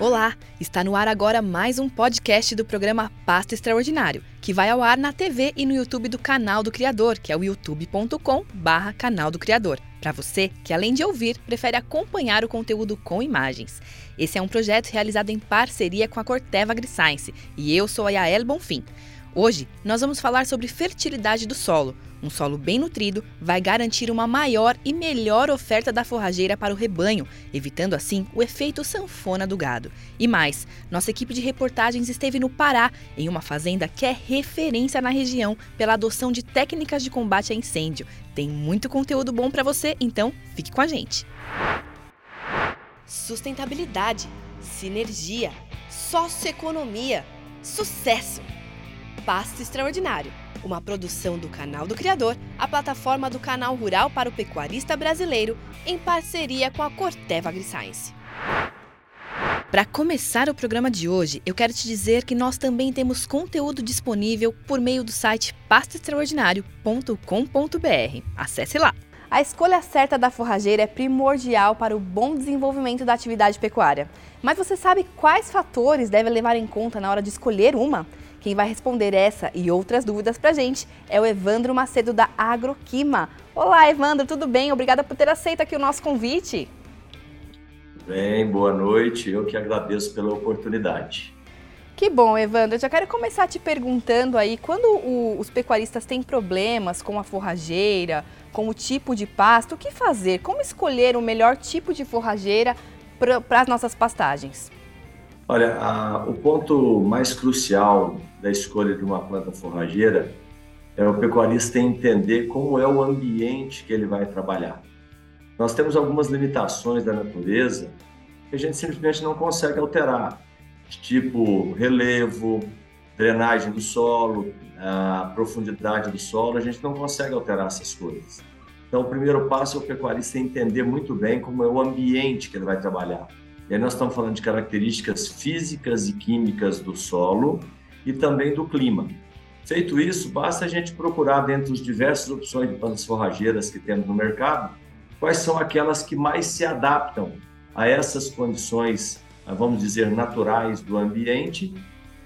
Olá, está no ar agora mais um podcast do programa Pasto Extraordinário, que vai ao ar na TV e no YouTube do canal do Criador, que é o youtube.com/barra canal do Criador. Para você que, além de ouvir, prefere acompanhar o conteúdo com imagens. Esse é um projeto realizado em parceria com a Corteva AgriScience e eu sou a Yael Bonfim. Hoje nós vamos falar sobre fertilidade do solo. Um solo bem nutrido vai garantir uma maior e melhor oferta da forrageira para o rebanho, evitando assim o efeito sanfona do gado. E mais, nossa equipe de reportagens esteve no Pará, em uma fazenda que é referência na região pela adoção de técnicas de combate a incêndio. Tem muito conteúdo bom para você, então fique com a gente. Sustentabilidade, sinergia, socioeconomia, sucesso. Pasto Extraordinário, uma produção do Canal do Criador, a plataforma do canal rural para o pecuarista brasileiro, em parceria com a Corteva AgriScience. Para começar o programa de hoje, eu quero te dizer que nós também temos conteúdo disponível por meio do site pastoextraordinário.com.br. Acesse lá! A escolha certa da forrageira é primordial para o bom desenvolvimento da atividade pecuária. Mas você sabe quais fatores deve levar em conta na hora de escolher uma? Quem vai responder essa e outras dúvidas para a gente é o Evandro Macedo da Agroquima. Olá, Evandro, tudo bem? Obrigada por ter aceito aqui o nosso convite. Bem, boa noite. Eu que agradeço pela oportunidade. Que bom, Evandro. Eu já quero começar te perguntando aí, quando o, os pecuaristas têm problemas com a forrageira, com o tipo de pasto, o que fazer? Como escolher o melhor tipo de forrageira para as nossas pastagens? Olha, a, o ponto mais crucial da escolha de uma planta forrageira é o pecuarista entender como é o ambiente que ele vai trabalhar. Nós temos algumas limitações da natureza que a gente simplesmente não consegue alterar, tipo relevo, drenagem do solo, a profundidade do solo, a gente não consegue alterar essas coisas. Então, o primeiro passo é o pecuarista entender muito bem como é o ambiente que ele vai trabalhar. E aí nós estamos falando de características físicas e químicas do solo e também do clima. Feito isso, basta a gente procurar dentro das diversas opções de plantas forrageiras que temos no mercado, quais são aquelas que mais se adaptam a essas condições, vamos dizer, naturais do ambiente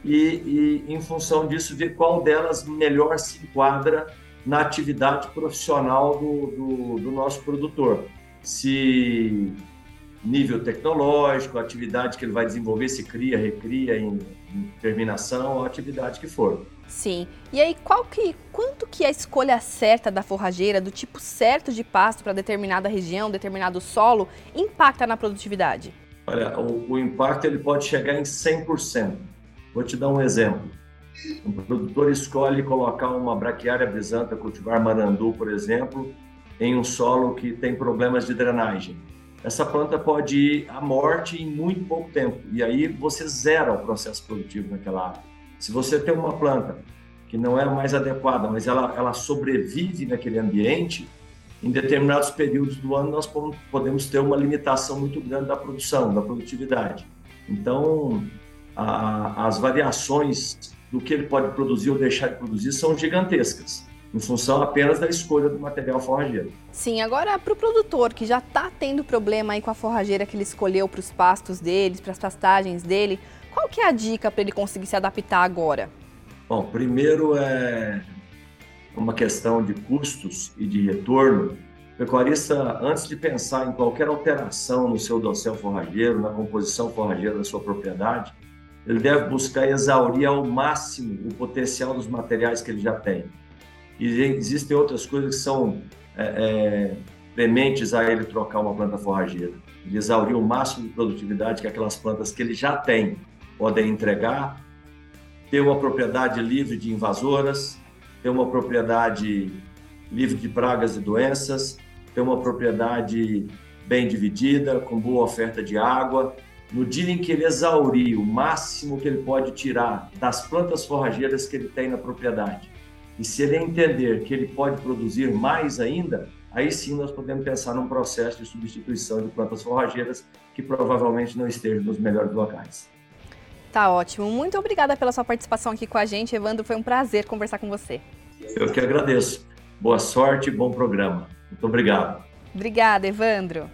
e, e em função disso, ver qual delas melhor se enquadra na atividade profissional do, do, do nosso produtor. Se nível tecnológico, a atividade que ele vai desenvolver, se cria, recria em, em terminação, a atividade que for. Sim. E aí, qual que, quanto que a escolha certa da forrageira, do tipo certo de pasto para determinada região, determinado solo, impacta na produtividade? Olha, o, o impacto ele pode chegar em 100%. Vou te dar um exemplo. Um produtor escolhe colocar uma braquiária brisanta, cultivar marandu, por exemplo, em um solo que tem problemas de drenagem essa planta pode ir à morte em muito pouco tempo. E aí você zera o processo produtivo naquela área. Se você tem uma planta que não é mais adequada, mas ela, ela sobrevive naquele ambiente, em determinados períodos do ano nós podemos ter uma limitação muito grande da produção, da produtividade. Então, a, as variações do que ele pode produzir ou deixar de produzir são gigantescas em função apenas da escolha do material forrageiro. Sim, agora para o produtor que já está tendo problema aí com a forrageira que ele escolheu para os pastos deles, para as pastagens dele, qual que é a dica para ele conseguir se adaptar agora? Bom, primeiro é uma questão de custos e de retorno. O pecuarista, antes de pensar em qualquer alteração no seu dossel forrageiro, na composição forrageira da sua propriedade, ele deve buscar exaurir ao máximo o potencial dos materiais que ele já tem e existem outras coisas que são é, é, prementes a ele trocar uma planta forrageira. Ele exaurir o máximo de produtividade que aquelas plantas que ele já tem podem entregar, ter uma propriedade livre de invasoras, ter uma propriedade livre de pragas e doenças, ter uma propriedade bem dividida, com boa oferta de água. No dia em que ele exaurir o máximo que ele pode tirar das plantas forrageiras que ele tem na propriedade, e se ele entender que ele pode produzir mais ainda, aí sim nós podemos pensar num processo de substituição de plantas forrageiras que provavelmente não estejam nos melhores locais. Tá ótimo. Muito obrigada pela sua participação aqui com a gente, Evandro. Foi um prazer conversar com você. Eu que agradeço. Boa sorte e bom programa. Muito obrigado. Obrigada, Evandro.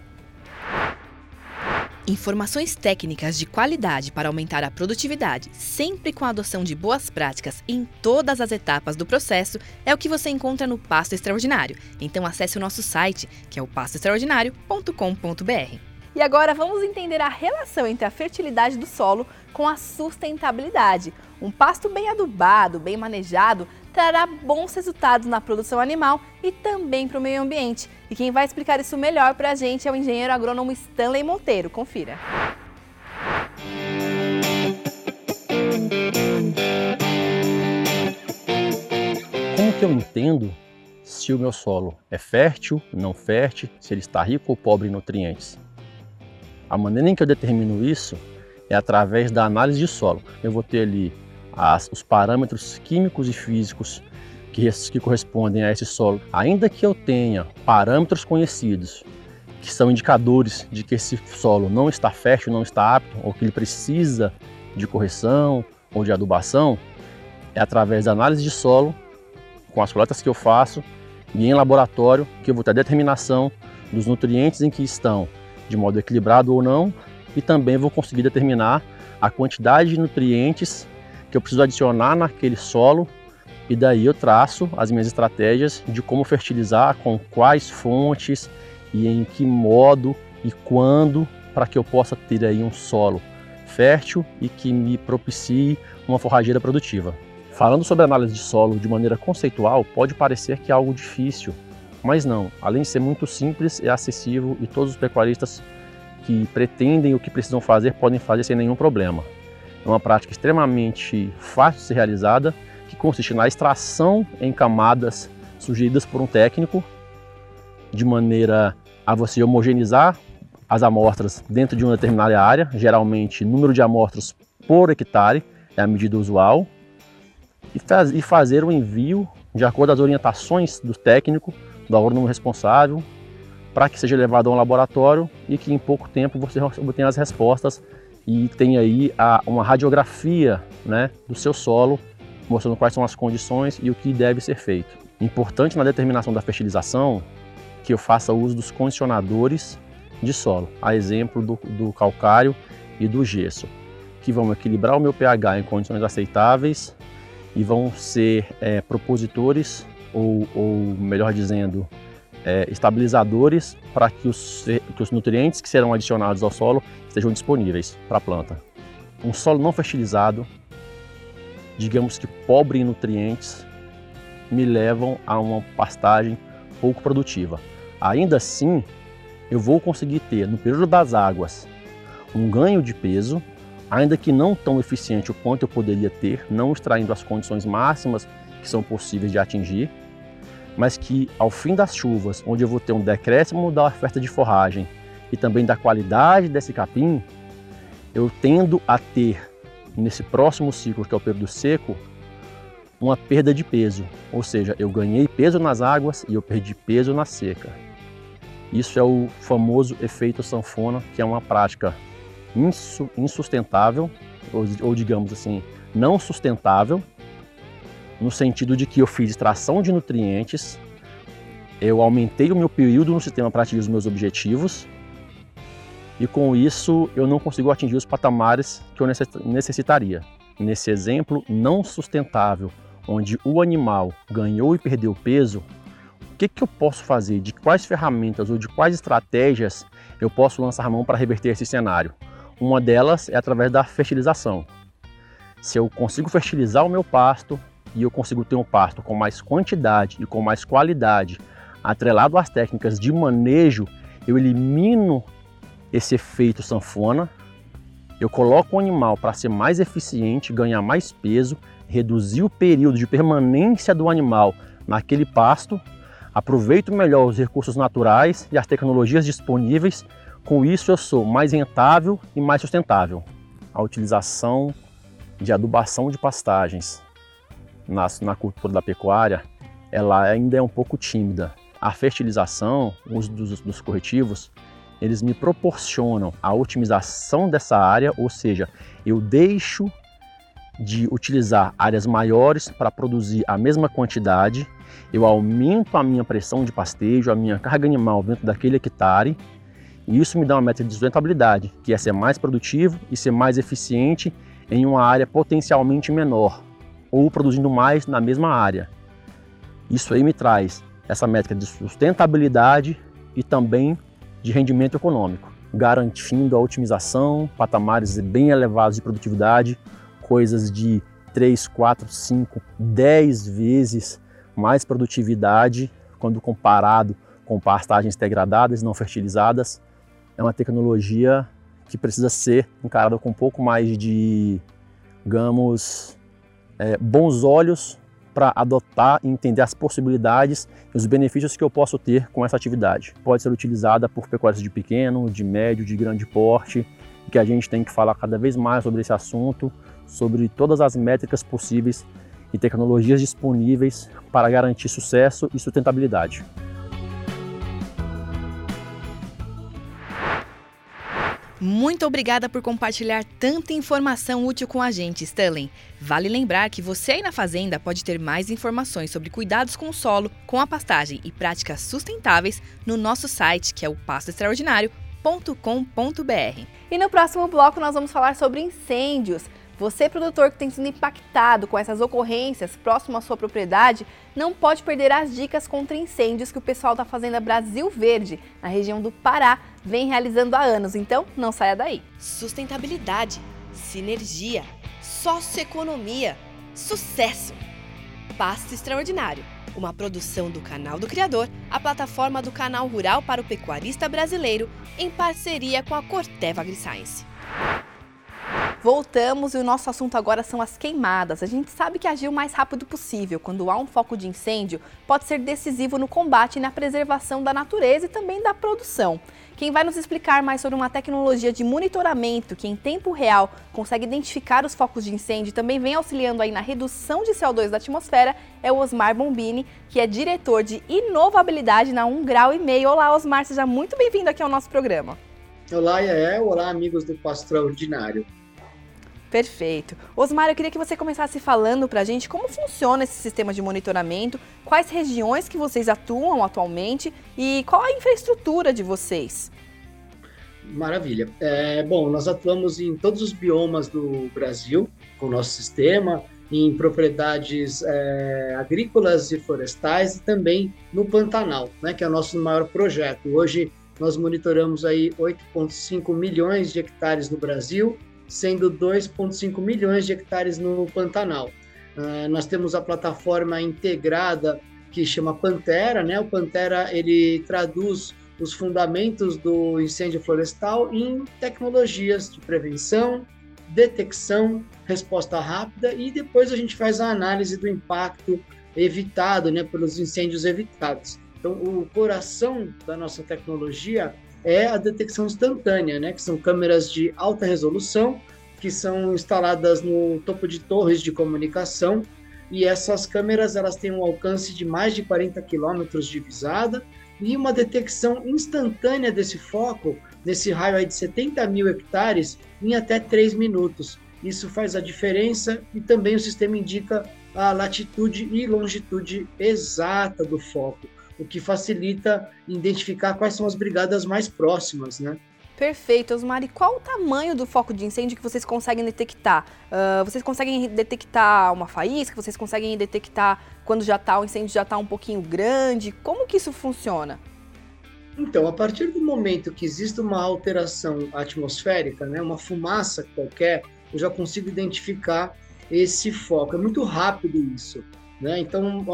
Informações técnicas de qualidade para aumentar a produtividade, sempre com a adoção de boas práticas em todas as etapas do processo, é o que você encontra no Pasto Extraordinário. Então acesse o nosso site, que é o pastoextraordinário.com.br. E agora vamos entender a relação entre a fertilidade do solo com a sustentabilidade. Um pasto bem adubado, bem manejado, trará bons resultados na produção animal e também para o meio ambiente. E quem vai explicar isso melhor para a gente é o engenheiro agrônomo Stanley Monteiro. Confira. Como que eu entendo se o meu solo é fértil, não fértil, se ele está rico ou pobre em nutrientes? A maneira em que eu determino isso é através da análise de solo. Eu vou ter ali as, os parâmetros químicos e físicos que, que correspondem a esse solo. Ainda que eu tenha parâmetros conhecidos que são indicadores de que esse solo não está fértil, não está apto, ou que ele precisa de correção ou de adubação, é através da análise de solo, com as coletas que eu faço e em laboratório, que eu vou ter a determinação dos nutrientes em que estão, de modo equilibrado ou não, e também vou conseguir determinar a quantidade de nutrientes que eu preciso adicionar naquele solo e daí eu traço as minhas estratégias de como fertilizar, com quais fontes e em que modo e quando para que eu possa ter aí um solo fértil e que me propicie uma forrageira produtiva. Falando sobre análise de solo de maneira conceitual, pode parecer que é algo difícil, mas não. Além de ser muito simples, é acessível e todos os pecuaristas que pretendem o que precisam fazer podem fazer sem nenhum problema. É uma prática extremamente fácil de ser realizada, que consiste na extração em camadas sugeridas por um técnico, de maneira a você homogeneizar as amostras dentro de uma determinada área, geralmente número de amostras por hectare é a medida usual, e, faz, e fazer o envio de acordo as orientações do técnico, do agrônomo responsável, para que seja levado a um laboratório e que em pouco tempo você obtenha as respostas e tem aí a, uma radiografia né, do seu solo, mostrando quais são as condições e o que deve ser feito. Importante na determinação da fertilização que eu faça uso dos condicionadores de solo, a exemplo do, do calcário e do gesso, que vão equilibrar o meu pH em condições aceitáveis e vão ser é, propositores, ou, ou melhor dizendo, é, estabilizadores para que os, que os nutrientes que serão adicionados ao solo estejam disponíveis para a planta. Um solo não fertilizado, digamos que pobre em nutrientes, me levam a uma pastagem pouco produtiva. Ainda assim, eu vou conseguir ter no período das águas um ganho de peso, ainda que não tão eficiente o quanto eu poderia ter, não extraindo as condições máximas que são possíveis de atingir, mas que ao fim das chuvas, onde eu vou ter um decréscimo da oferta de forragem e também da qualidade desse capim, eu tendo a ter nesse próximo ciclo, que é o período seco, uma perda de peso, ou seja, eu ganhei peso nas águas e eu perdi peso na seca. Isso é o famoso efeito sanfona, que é uma prática insustentável, ou, ou digamos assim, não sustentável, no sentido de que eu fiz extração de nutrientes, eu aumentei o meu período no sistema para atingir os meus objetivos e com isso eu não consigo atingir os patamares que eu necessitaria. Nesse exemplo não sustentável, onde o animal ganhou e perdeu peso, o que, que eu posso fazer? De quais ferramentas ou de quais estratégias eu posso lançar mão para reverter esse cenário? Uma delas é através da fertilização. Se eu consigo fertilizar o meu pasto, e eu consigo ter um pasto com mais quantidade e com mais qualidade, atrelado às técnicas de manejo, eu elimino esse efeito sanfona, eu coloco o animal para ser mais eficiente, ganhar mais peso, reduzir o período de permanência do animal naquele pasto, aproveito melhor os recursos naturais e as tecnologias disponíveis, com isso eu sou mais rentável e mais sustentável. A utilização de adubação de pastagens na, na cultura da pecuária, ela ainda é um pouco tímida. A fertilização, o uso dos, dos corretivos, eles me proporcionam a otimização dessa área, ou seja, eu deixo de utilizar áreas maiores para produzir a mesma quantidade, eu aumento a minha pressão de pastejo, a minha carga animal dentro daquele hectare E isso me dá uma meta de sustentabilidade, que é ser mais produtivo e ser mais eficiente em uma área potencialmente menor, ou produzindo mais na mesma área. Isso aí me traz essa métrica de sustentabilidade e também de rendimento econômico, garantindo a otimização, patamares bem elevados de produtividade, coisas de 3, 4, 5, 10 vezes mais produtividade quando comparado com pastagens degradadas não fertilizadas. É uma tecnologia que precisa ser encarada com um pouco mais de, digamos, é, bons olhos para adotar e entender as possibilidades e os benefícios que eu posso ter com essa atividade. Pode ser utilizada por pecuários de pequeno, de médio, de grande porte, que a gente tem que falar cada vez mais sobre esse assunto, sobre todas as métricas possíveis e tecnologias disponíveis para garantir sucesso e sustentabilidade. Muito obrigada por compartilhar tanta informação útil com a gente, Stanley. Vale lembrar que você aí na fazenda pode ter mais informações sobre cuidados com o solo, com a pastagem e práticas sustentáveis no nosso site, que é o pastoextraordinário.com.br. E no próximo bloco nós vamos falar sobre incêndios. Você, produtor que tem sido impactado com essas ocorrências próximo à sua propriedade, não pode perder as dicas contra incêndios que o pessoal da Fazenda Brasil Verde, na região do Pará, vem realizando há anos. Então, não saia daí. Sustentabilidade, sinergia, socioeconomia, sucesso. Pasto Extraordinário, uma produção do Canal do Criador, a plataforma do canal rural para o pecuarista brasileiro, em parceria com a Corteva AgriScience. Voltamos e o nosso assunto agora são as queimadas. A gente sabe que agir o mais rápido possível quando há um foco de incêndio pode ser decisivo no combate e na preservação da natureza e também da produção. Quem vai nos explicar mais sobre uma tecnologia de monitoramento que em tempo real consegue identificar os focos de incêndio e também vem auxiliando aí na redução de CO2 da atmosfera é o Osmar Bombini, que é diretor de inovabilidade na 1 grau e meio. Olá, Osmar, seja muito bem-vindo aqui ao nosso programa. Olá, Yael. Olá, amigos do Pasto Extraordinário. Perfeito. Osmar, eu queria que você começasse falando para a gente como funciona esse sistema de monitoramento, quais regiões que vocês atuam atualmente e qual a infraestrutura de vocês. Maravilha. É, bom, nós atuamos em todos os biomas do Brasil com o nosso sistema, em propriedades é, agrícolas e florestais e também no Pantanal, né, que é o nosso maior projeto. Hoje nós monitoramos aí 8,5 milhões de hectares no Brasil sendo 2,5 milhões de hectares no Pantanal. Uh, nós temos a plataforma integrada que chama Pantera, né? O Pantera ele traduz os fundamentos do incêndio florestal em tecnologias de prevenção, detecção, resposta rápida e depois a gente faz a análise do impacto evitado, né, pelos incêndios evitados. Então, o coração da nossa tecnologia é a detecção instantânea, né, que são câmeras de alta resolução que são instaladas no topo de torres de comunicação. E essas câmeras elas têm um alcance de mais de 40 quilômetros de visada e uma detecção instantânea desse foco nesse raio de 70 mil hectares em até 3 minutos. Isso faz a diferença e também o sistema indica a latitude e longitude exata do foco o que facilita identificar quais são as brigadas mais próximas, né? Perfeito, Osmar. E qual o tamanho do foco de incêndio que vocês conseguem detectar? Uh, vocês conseguem detectar uma faísca? Vocês conseguem detectar quando já tá, o incêndio já está um pouquinho grande? Como que isso funciona? Então, a partir do momento que existe uma alteração atmosférica, né, uma fumaça qualquer, eu já consigo identificar esse foco. É muito rápido isso. Né? Então,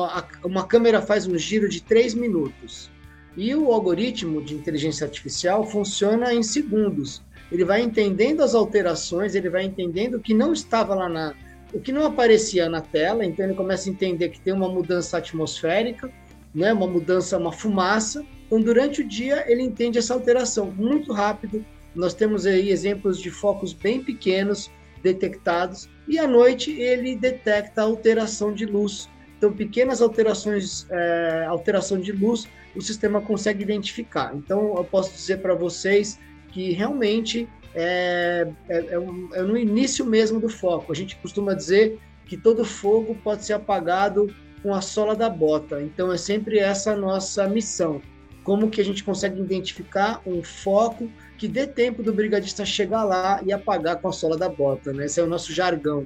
uma câmera faz um giro de 3 minutos. E o algoritmo de inteligência artificial funciona em segundos. Ele vai entendendo as alterações, ele vai entendendo o que não estava lá na. o que não aparecia na tela, então ele começa a entender que tem uma mudança atmosférica, né? uma mudança, uma fumaça. Então, durante o dia, ele entende essa alteração muito rápido. Nós temos aí exemplos de focos bem pequenos detectados, e à noite ele detecta alteração de luz. Então, pequenas alterações, é, alteração de luz, o sistema consegue identificar. Então, eu posso dizer para vocês que realmente é, é, é, é, no início mesmo do foco. A gente costuma dizer que todo fogo pode ser apagado com a sola da bota. Então, é sempre essa a nossa missão. Como que a gente consegue identificar um foco que dê tempo do brigadista chegar lá e apagar com a sola da bota, né? Esse é o nosso jargão.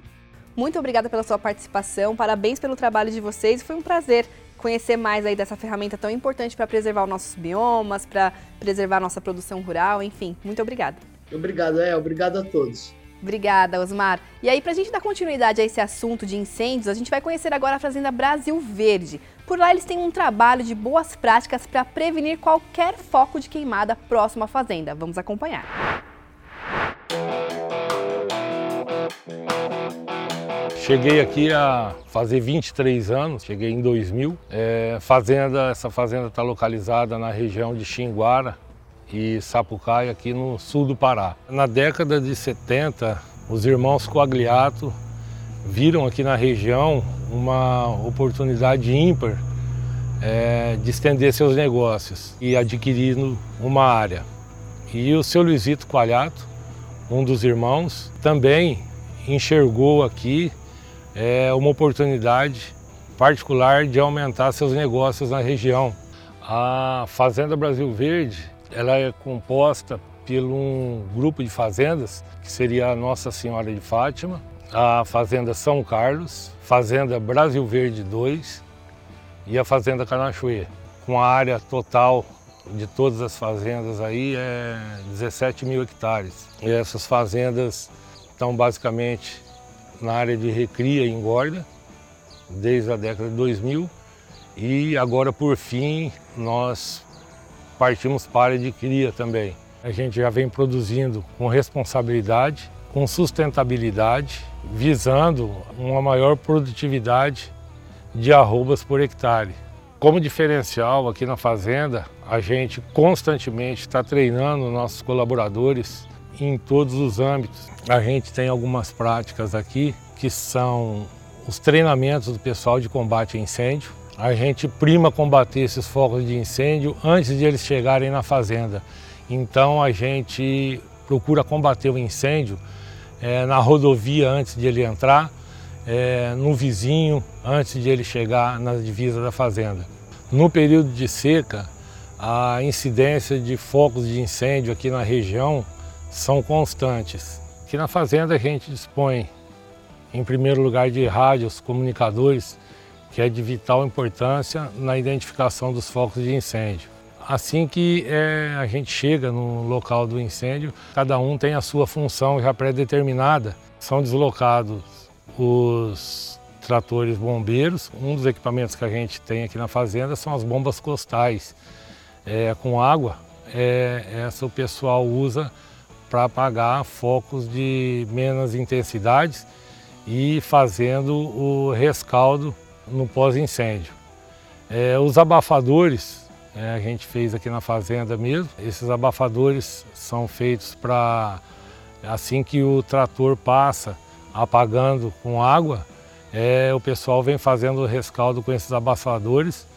Muito obrigada pela sua participação, parabéns pelo trabalho de vocês, foi um prazer conhecer mais aí dessa ferramenta tão importante para preservar os nossos biomas, para preservar a nossa produção rural, enfim, muito obrigada. Obrigado, é, obrigado a todos. Obrigada, Osmar. E aí, para a gente dar continuidade a esse assunto de incêndios, a gente vai conhecer agora a Fazenda Brasil Verde. Por lá, eles têm um trabalho de boas práticas para prevenir qualquer foco de queimada próximo à fazenda. Vamos acompanhar. Cheguei aqui a fazer 23 anos, cheguei em 2000. É, fazenda, essa fazenda está localizada na região de Xinguara, e Sapucaia, aqui no sul do Pará. Na década de 70, os irmãos Coagliato viram aqui na região uma oportunidade ímpar é, de estender seus negócios e adquirindo uma área. E o seu Luizito Coalhato, um dos irmãos, também enxergou aqui é, uma oportunidade particular de aumentar seus negócios na região. A Fazenda Brasil Verde ela é composta por um grupo de fazendas, que seria a Nossa Senhora de Fátima, a Fazenda São Carlos, Fazenda Brasil Verde 2 e a Fazenda Canachuê, com a área total de todas as fazendas aí é 17 mil hectares. E essas fazendas estão basicamente na área de recria e engorda, desde a década de 2000, e agora por fim nós partimos para a área de cria também. A gente já vem produzindo com responsabilidade, com sustentabilidade, visando uma maior produtividade de arrobas por hectare. Como diferencial aqui na fazenda, a gente constantemente está treinando nossos colaboradores em todos os âmbitos. A gente tem algumas práticas aqui que são os treinamentos do pessoal de combate a incêndio, a gente prima combater esses focos de incêndio antes de eles chegarem na fazenda. Então a gente procura combater o incêndio é, na rodovia antes de ele entrar, é, no vizinho antes de ele chegar na divisa da fazenda. No período de seca, a incidência de focos de incêndio aqui na região são constantes. Aqui na fazenda a gente dispõe, em primeiro lugar, de rádios, comunicadores que é de vital importância na identificação dos focos de incêndio. Assim que é, a gente chega no local do incêndio, cada um tem a sua função já pré-determinada. São deslocados os tratores bombeiros. Um dos equipamentos que a gente tem aqui na fazenda são as bombas costais é, com água. É, essa o pessoal usa para apagar focos de menos intensidades e fazendo o rescaldo no pós-incêndio. É, os abafadores, é, a gente fez aqui na fazenda mesmo, esses abafadores são feitos para, assim que o trator passa apagando com água, é, o pessoal vem fazendo o rescaldo com esses abafadores,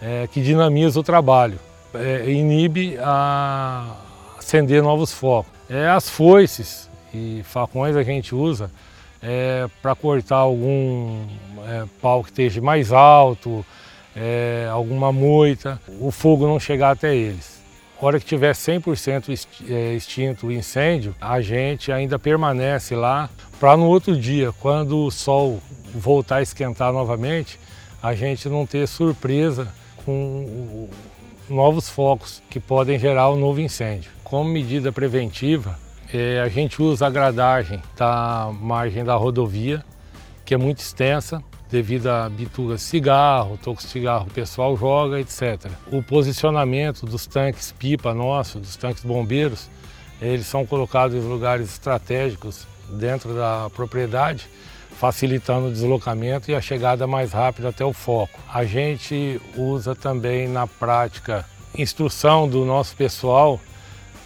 é, que dinamiza o trabalho, é, inibe a acender novos focos. É, as foices e facões a gente usa é, para cortar algum pau que esteja mais alto, é, alguma moita, o fogo não chegar até eles. A hora que tiver 100% é, extinto o incêndio, a gente ainda permanece lá para no outro dia, quando o sol voltar a esquentar novamente, a gente não ter surpresa com novos focos que podem gerar um novo incêndio. Como medida preventiva, é, a gente usa a gradagem da margem da rodovia, que é muito extensa, devido a bituga de cigarro, toco cigarro o pessoal joga, etc. O posicionamento dos tanques pipa nossos, dos tanques bombeiros, eles são colocados em lugares estratégicos dentro da propriedade, facilitando o deslocamento e a chegada mais rápida até o foco. A gente usa também na prática instrução do nosso pessoal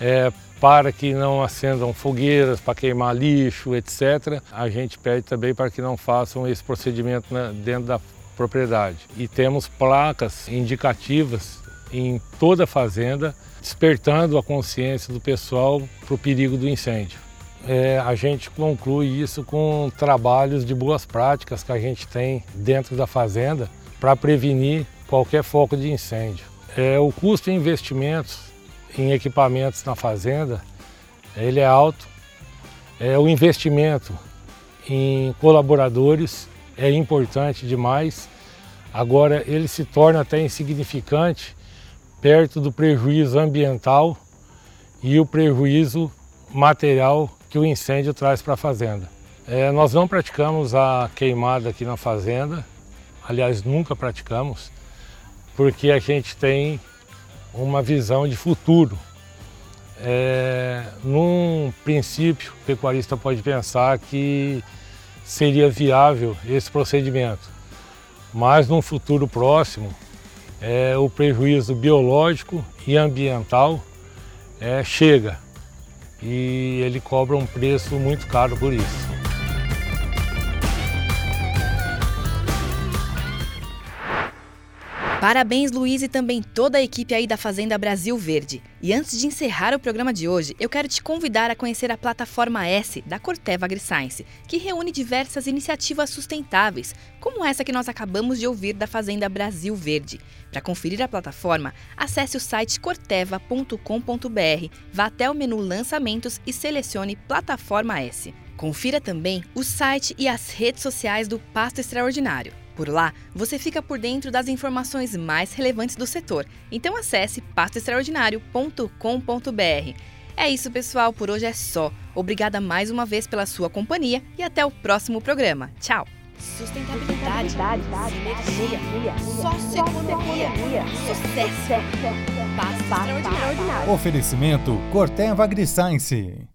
é, para que não acendam fogueiras, para queimar lixo, etc. A gente pede também para que não façam esse procedimento dentro da propriedade. E temos placas indicativas em toda a fazenda, despertando a consciência do pessoal para o perigo do incêndio. É, a gente conclui isso com trabalhos de boas práticas que a gente tem dentro da fazenda para prevenir qualquer foco de incêndio. É, o custo de investimentos em equipamentos na fazenda, ele é alto. É, o investimento em colaboradores é importante demais. Agora ele se torna até insignificante perto do prejuízo ambiental e o prejuízo material que o incêndio traz para a fazenda. É, nós não praticamos a queimada aqui na fazenda, aliás, nunca praticamos, porque a gente tem uma visão de futuro. É, num princípio, o pecuarista pode pensar que seria viável esse procedimento, mas num futuro próximo, é, o prejuízo biológico e ambiental é, chega e ele cobra um preço muito caro por isso. Parabéns, Luiz, e também toda a equipe aí da Fazenda Brasil Verde. E antes de encerrar o programa de hoje, eu quero te convidar a conhecer a plataforma S da Corteva AgriScience, que reúne diversas iniciativas sustentáveis, como essa que nós acabamos de ouvir da Fazenda Brasil Verde. Para conferir a plataforma, acesse o site corteva.com.br, vá até o menu Lançamentos e selecione Plataforma S. Confira também o site e as redes sociais do Pasto Extraordinário. Por lá, você fica por dentro das informações mais relevantes do setor. Então acesse pastoextraordinário.com.br. É isso, pessoal, por hoje é só. Obrigada mais uma vez pela sua companhia e até o próximo programa. Tchau. Sustentabilidade, sinergia, socioeconomia, sucesso, paz extraordinário. Oferecimento Corteva AgriScience.